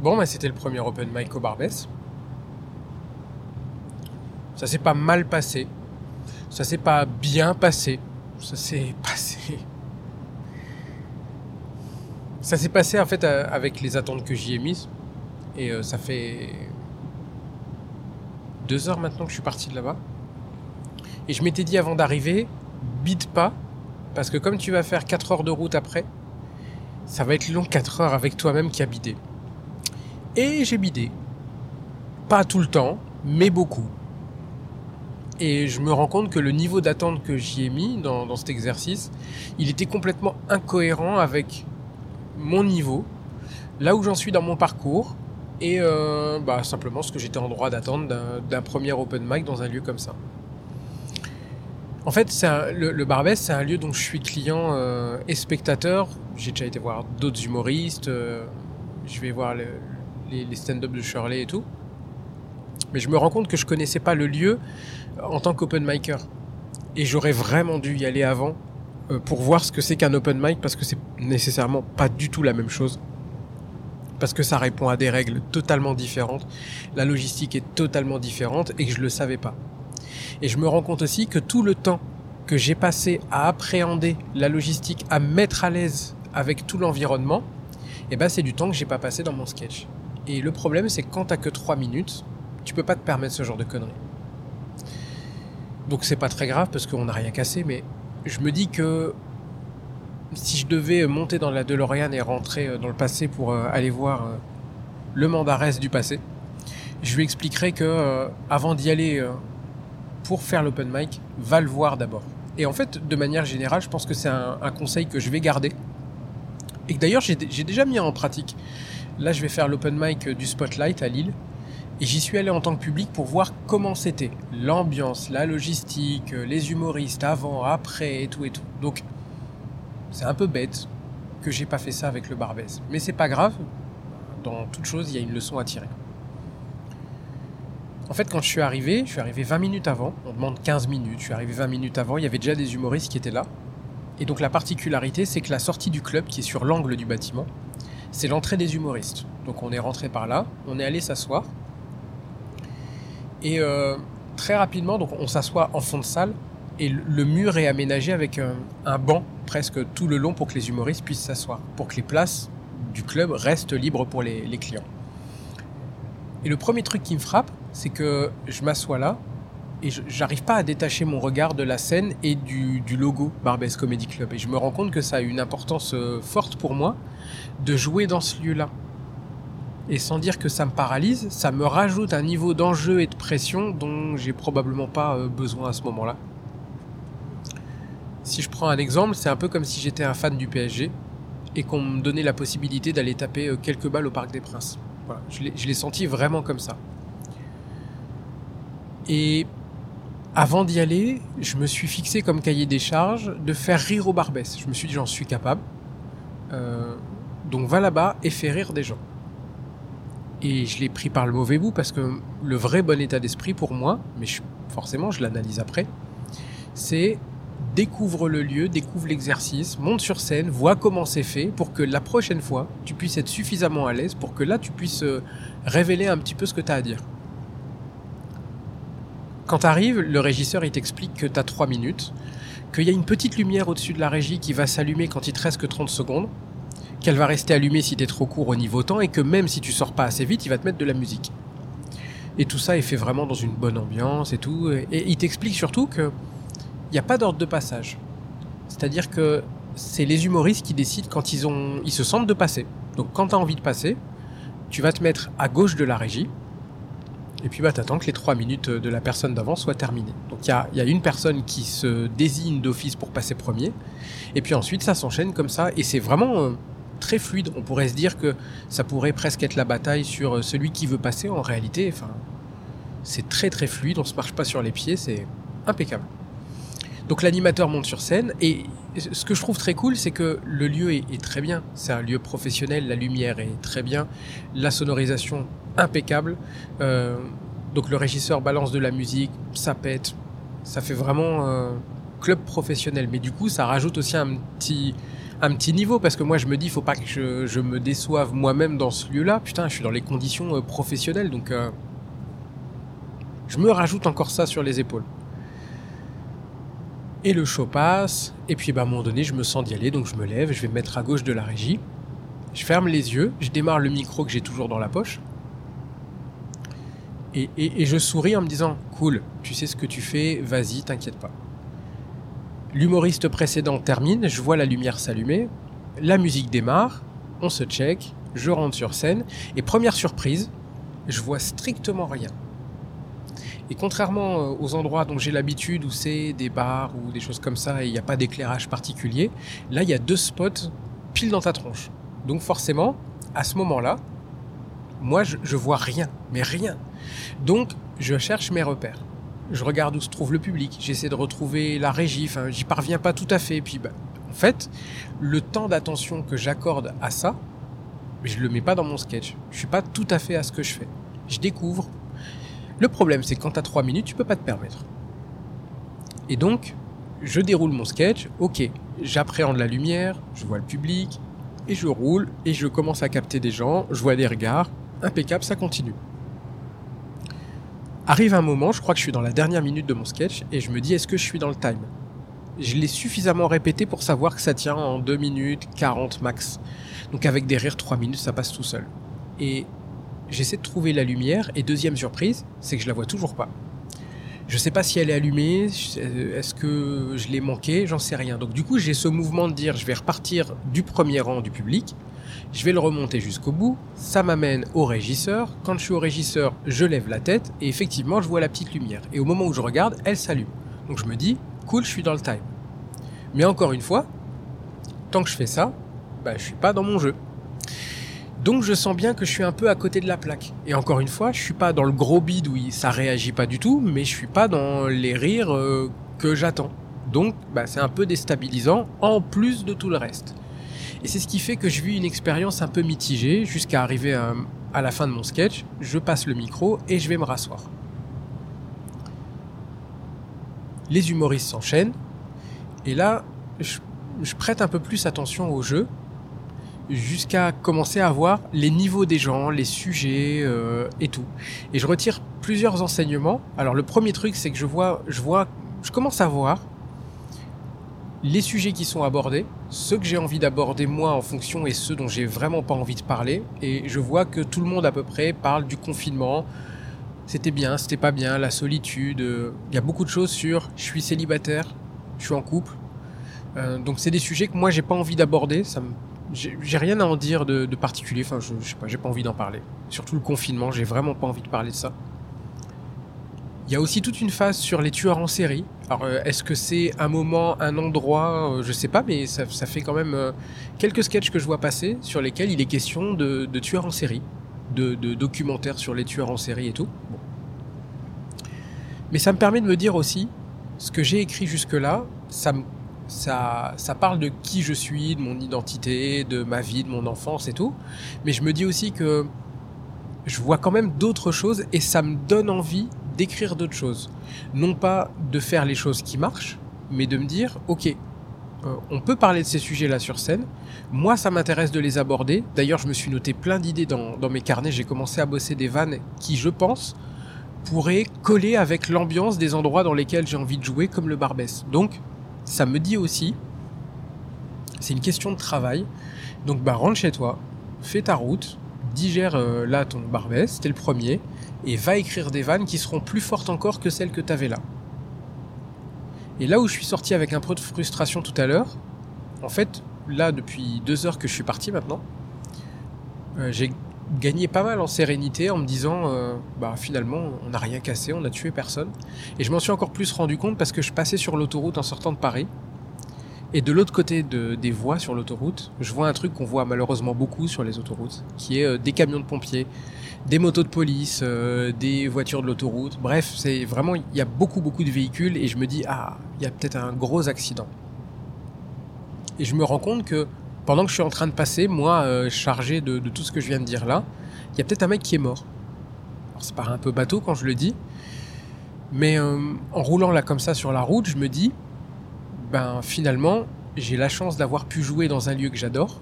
Bon, bah, c'était le premier open mic Barbès. Ça s'est pas mal passé. Ça s'est pas bien passé. Ça s'est passé. Ça s'est passé en fait euh, avec les attentes que j'y ai mises. Et euh, ça fait deux heures maintenant que je suis parti de là-bas. Et je m'étais dit avant d'arriver, bide pas. Parce que comme tu vas faire 4 heures de route après, ça va être long 4 heures avec toi-même qui a bidé. Et j'ai bidé. Pas tout le temps, mais beaucoup. Et je me rends compte que le niveau d'attente que j'y ai mis dans, cet exercice, il était complètement incohérent avec mon niveau, là où j'en suis dans mon parcours, et euh, bah, simplement ce que j'étais en droit d'attendre d'un premier open mic dans un lieu comme ça. En fait, le Barbès, c'est un lieu dont je suis client euh, et spectateur. J'ai déjà été voir d'autres humoristes, euh, je vais voir le, les, stand-up de Shirley et tout. Mais je me rends compte que je connaissais pas le lieu en tant qu'open micer. Et j'aurais vraiment dû y aller avant euh, pour voir ce que c'est qu'un open mic parce que c'est nécessairement pas du tout la même chose. Parce que ça répond à des règles totalement différentes. La logistique est totalement différente et que je le savais pas. Et je me rends compte aussi que tout le temps que j'ai passé à appréhender la logistique, à mettre à l'aise avec tout l'environnement, eh ben c'est du temps que j'ai pas passé dans mon sketch. Et le problème, c'est que quand t'as que 3 minutes, tu peux pas te permettre ce genre de conneries. Donc c'est pas très grave parce qu'on n'a rien cassé, mais je me dis que si je devais monter dans la DeLorean et rentrer dans le passé pour aller voir le mandarès du passé, je lui expliquerai que avant d'y aller pour faire l'open mic, va le voir d'abord. Et en fait, de manière générale, je pense que c'est un, conseil que je vais garder. Et d'ailleurs, j'ai déjà mis en pratique. Là, je vais faire l'open mic du Spotlight à Lille. Et j'y suis allé en tant que public pour voir comment c'était. L'ambiance, la logistique, les humoristes avant, après et tout et tout. Donc, c'est un peu bête que j'ai pas fait ça avec le Barbès. Mais c'est pas grave. Dans toute chose, il y a une leçon à tirer. En fait, quand je suis arrivé, je suis arrivé 20 minutes avant. On demande 15 minutes. Je suis arrivé 20 minutes avant. Il y avait déjà des humoristes qui étaient là. Et donc, la particularité, c'est que la sortie du club, qui est sur l'angle du bâtiment, c'est l'entrée des humoristes. Donc, on est rentré par là. On est allé s'asseoir. Et euh, très rapidement, donc on s'assoit en fond de salle et le mur est aménagé avec un, banc presque tout le long pour que les humoristes puissent s'asseoir, pour que les places du club restent libres pour les, les clients. Et le premier truc qui me frappe, c'est que je m'assois là et j'arrive pas à détacher mon regard de la scène et du, logo Barbès Comedy Club. Et je me rends compte que ça a une importance euh, forte pour moi de jouer dans ce lieu-là. Et sans dire que ça me paralyse, ça me rajoute un niveau d'enjeu et de pression dont j'ai probablement pas besoin à ce moment-là. Si je prends un exemple, c'est un peu comme si j'étais un fan du PSG et qu'on me donnait la possibilité d'aller taper quelques balles au Parc des Princes. Voilà, je l'ai senti vraiment comme ça. Et avant d'y aller, je me suis fixé comme cahier des charges de faire rire au Barbès. Je me suis dit j'en suis capable. Euh, donc va là-bas et fais rire des gens. Et je l'ai pris par le mauvais bout parce que le vrai bon état d'esprit pour moi, mais forcément je l'analyse après, c'est découvre le lieu, découvre l'exercice, monte sur scène, vois comment c'est fait pour que la prochaine fois tu puisses être suffisamment à l'aise pour que là tu puisses révéler un petit peu ce que tu as à dire. Quand tu arrives, le régisseur il t'explique que tu as 3 minutes, qu'il y a une petite lumière au-dessus de la régie qui va s'allumer quand il te reste que 30 secondes, qu'elle va rester allumée si t'es trop court au niveau temps et que même si tu sors pas assez vite, il va te mettre de la musique. Et tout ça est fait vraiment dans une bonne ambiance et tout. Et il t'explique surtout que il n'y a pas d'ordre de passage. C'est-à-dire que c'est les humoristes qui décident quand ils ils se sentent de passer. Donc quand tu as envie de passer, tu vas te mettre à gauche de la régie. Et puis bah t'attends que les trois minutes de la personne d'avant soient terminées. Donc il y a, une personne qui se désigne d'office pour passer premier. Et puis ensuite ça s'enchaîne comme ça. Et c'est vraiment très fluide. On pourrait se dire que ça pourrait presque être la bataille sur celui qui veut passer. En réalité, c'est très très fluide. On se marche pas sur les pieds, c'est impeccable. Donc l'animateur monte sur scène et ce que je trouve très cool, c'est que le lieu est très bien. C'est un lieu professionnel, la lumière est très bien, la sonorisation impeccable. Euh, donc le régisseur balance de la musique, ça pète, ça fait vraiment euh, club professionnel. Mais du coup, ça rajoute aussi un petit un petit niveau parce que moi je me dis faut pas que je, me déçoive moi-même dans ce lieu-là. Putain, je suis dans les conditions euh, professionnelles donc je me rajoute encore ça sur les épaules. Et le show passe et puis bah, à un moment donné je me sens d'y aller donc je me lève, je vais me mettre à gauche de la régie. Je ferme les yeux, je démarre le micro que j'ai toujours dans la poche. Et, je souris en me disant Cool, tu sais ce que tu fais, vas-y, t'inquiète pas. L'humoriste précédent termine, je vois la lumière s'allumer, la musique démarre, on se check, je rentre sur scène, et première surprise, je vois strictement rien. Et contrairement euh, aux endroits dont j'ai l'habitude, où c'est des bars ou des choses comme ça, et il n'y a pas d'éclairage particulier, là il y a deux spots pile dans ta tronche. Donc forcément, à ce moment-là, moi je, vois rien, mais rien. Donc je cherche mes repères je regarde où se trouve le public, j'essaie de retrouver la régie, enfin j'y parviens pas tout à fait. Puis bah, en fait, le temps d'attention que j'accorde à ça, je le mets pas dans mon sketch. Je suis pas tout à fait à ce que je fais. Je découvre. Le problème, c'est que quand tu as 3 minutes, tu peux pas te permettre. Et donc, je déroule mon sketch, ok, j'appréhende la lumière, je vois le public, et je roule, et je commence à capter des gens, je vois des regards, impeccable, ça continue. Arrive un moment, je crois que je suis dans la dernière minute de mon sketch, et je me dis est-ce que je suis dans le time? Je l'ai suffisamment répété pour savoir que ça tient en 2 minutes 40 max. Donc avec des rires 3 minutes, ça passe tout seul. Et j'essaie de trouver la lumière, et deuxième surprise, c'est que je la vois toujours pas. Je sais pas si elle est allumée, est-ce que je l'ai manqué, j'en sais rien. Donc du coup, j'ai ce mouvement de dire je vais repartir du premier rang du public, je vais le remonter jusqu'au bout, ça m'amène au régisseur. Quand je suis au régisseur, je lève la tête et effectivement, je vois la petite lumière. Et au moment où je regarde, elle s'allume. Donc je me dis, cool, je suis dans le time. Mais encore une fois, tant que je fais ça, bah, je suis pas dans mon jeu. Donc je sens bien que je suis un peu à côté de la plaque. Et encore une fois, je suis pas dans le gros bide où ça réagit pas du tout, mais je suis pas dans les rires euh, que j'attends. Donc bah, c'est un peu déstabilisant en plus de tout le reste. Et c'est ce qui fait que je vis une expérience un peu mitigée jusqu'à arriver à, la fin de mon sketch. Je passe le micro et je vais me rasseoir. Les humoristes s'enchaînent. Et là, je, prête un peu plus attention au jeu jusqu'à commencer à voir les niveaux des gens, les sujets euh, et tout. Et je retire plusieurs enseignements. Alors le premier truc, c'est que je vois, je commence à voir les sujets qui sont abordés, ceux que j'ai envie d'aborder moi en fonction et ceux dont j'ai vraiment pas envie de parler. Et je vois que tout le monde à peu près parle du confinement. C'était bien, c'était pas bien, la solitude. Il y a beaucoup de choses sur je suis célibataire, je suis en couple. Euh, donc c'est des sujets que moi j'ai pas envie d'aborder. Ça j'ai rien à en dire de, particulier. Enfin, je sais pas, j'ai pas envie d'en parler. Surtout le confinement, j'ai vraiment pas envie de parler de ça. Il y a aussi toute une phase sur les tueurs en série. Alors, euh, est-ce que c'est un moment, un endroit euh, Je sais pas, mais ça, fait quand même euh, quelques sketchs que je vois passer sur lesquels il est question de, tueurs en série, de, documentaires sur les tueurs en série et tout. Mais ça me permet de me dire aussi, ce que j'ai écrit jusque-là, ça, parle de qui je suis, de mon identité, de ma vie, de mon enfance et tout. Mais je me dis aussi que je vois quand même d'autres choses et ça me donne envie d'écrire d'autres choses. Non pas de faire les choses qui marchent, mais de me dire, ok, euh, on peut parler de ces sujets-là sur scène. Moi, ça m'intéresse de les aborder. D'ailleurs, je me suis noté plein d'idées dans, mes carnets. J'ai commencé à bosser des vannes qui, je pense, pourraient coller avec l'ambiance des endroits dans lesquels j'ai envie de jouer, comme le Barbès. Donc, ça me dit aussi, c'est une question de travail. Donc, bah, rentre chez toi, fais ta route, digère euh, là ton Barbès, c'était le premier et va écrire des vannes qui seront plus fortes encore que celles que tu avais là. Et là où je suis sorti avec un peu de frustration tout à l'heure, en fait, là depuis deux heures que je suis parti maintenant, euh, j'ai gagné pas mal en sérénité en me disant euh, bah finalement on n'a rien cassé, on n'a tué personne. Et je m'en suis encore plus rendu compte parce que je passais sur l'autoroute en sortant de Paris et de l'autre côté de, des voies sur l'autoroute, je vois un truc qu'on voit malheureusement beaucoup sur les autoroutes, qui est euh, des camions de pompiers, des motos de police, euh, des voitures de l'autoroute. Bref, c'est vraiment, il y a beaucoup beaucoup de véhicules et je me dis, ah, il y a peut-être un gros accident. Et je me rends compte que pendant que je suis en train de passer, moi, euh, chargé de, tout ce que je viens de dire là, il y a peut-être un mec qui est mort. Alors ça paraît un peu bateau quand je le dis, mais en roulant là comme ça sur la route, je me dis, ben finalement, j'ai la chance d'avoir pu jouer dans un lieu que j'adore,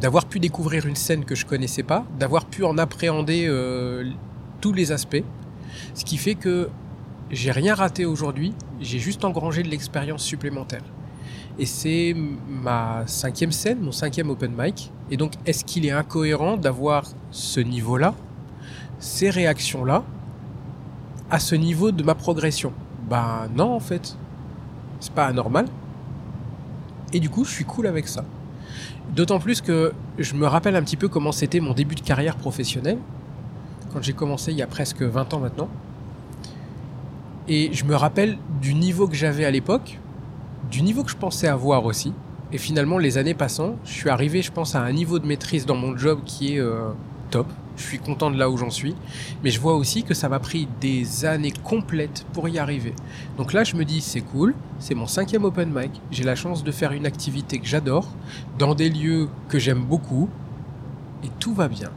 d'avoir pu découvrir une scène que je connaissais pas, d'avoir pu en appréhender euh, tous les aspects, ce qui fait que j'ai rien raté aujourd'hui, j'ai juste engrangé de l'expérience supplémentaire. Et c'est ma cinquième scène, mon cinquième open mic. Et donc, est-ce qu'il est incohérent d'avoir ce niveau-là, ces réactions-là, à ce niveau de ma progression? Bah non, en fait. C'est pas anormal. Et du coup, je suis cool avec ça. D'autant plus que je me rappelle un petit peu comment c'était mon début de carrière professionnelle, quand j'ai commencé il y a presque 20 ans maintenant. Et je me rappelle du niveau que j'avais à l'époque, du niveau que je pensais avoir aussi. Et finalement, les années passant, je suis arrivé, je pense, à un niveau de maîtrise dans mon job qui est euh, top. Je suis content de là où j'en suis. Mais je vois aussi que ça m'a pris des années complètes pour y arriver. Donc là, je me dis, c'est cool, c'est mon cinquième open mic. J'ai la chance de faire une activité que j'adore, dans des lieux que j'aime beaucoup. Et tout va bien.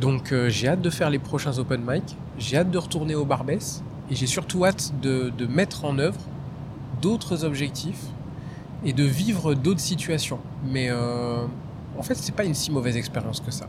Donc euh, j'ai hâte de faire les prochains open mic. J'ai hâte de retourner au Barbès. Et j'ai surtout hâte de, mettre en œuvre d'autres objectifs et de vivre d'autres situations. Mais euh, en fait, c'est pas une si mauvaise expérience que ça.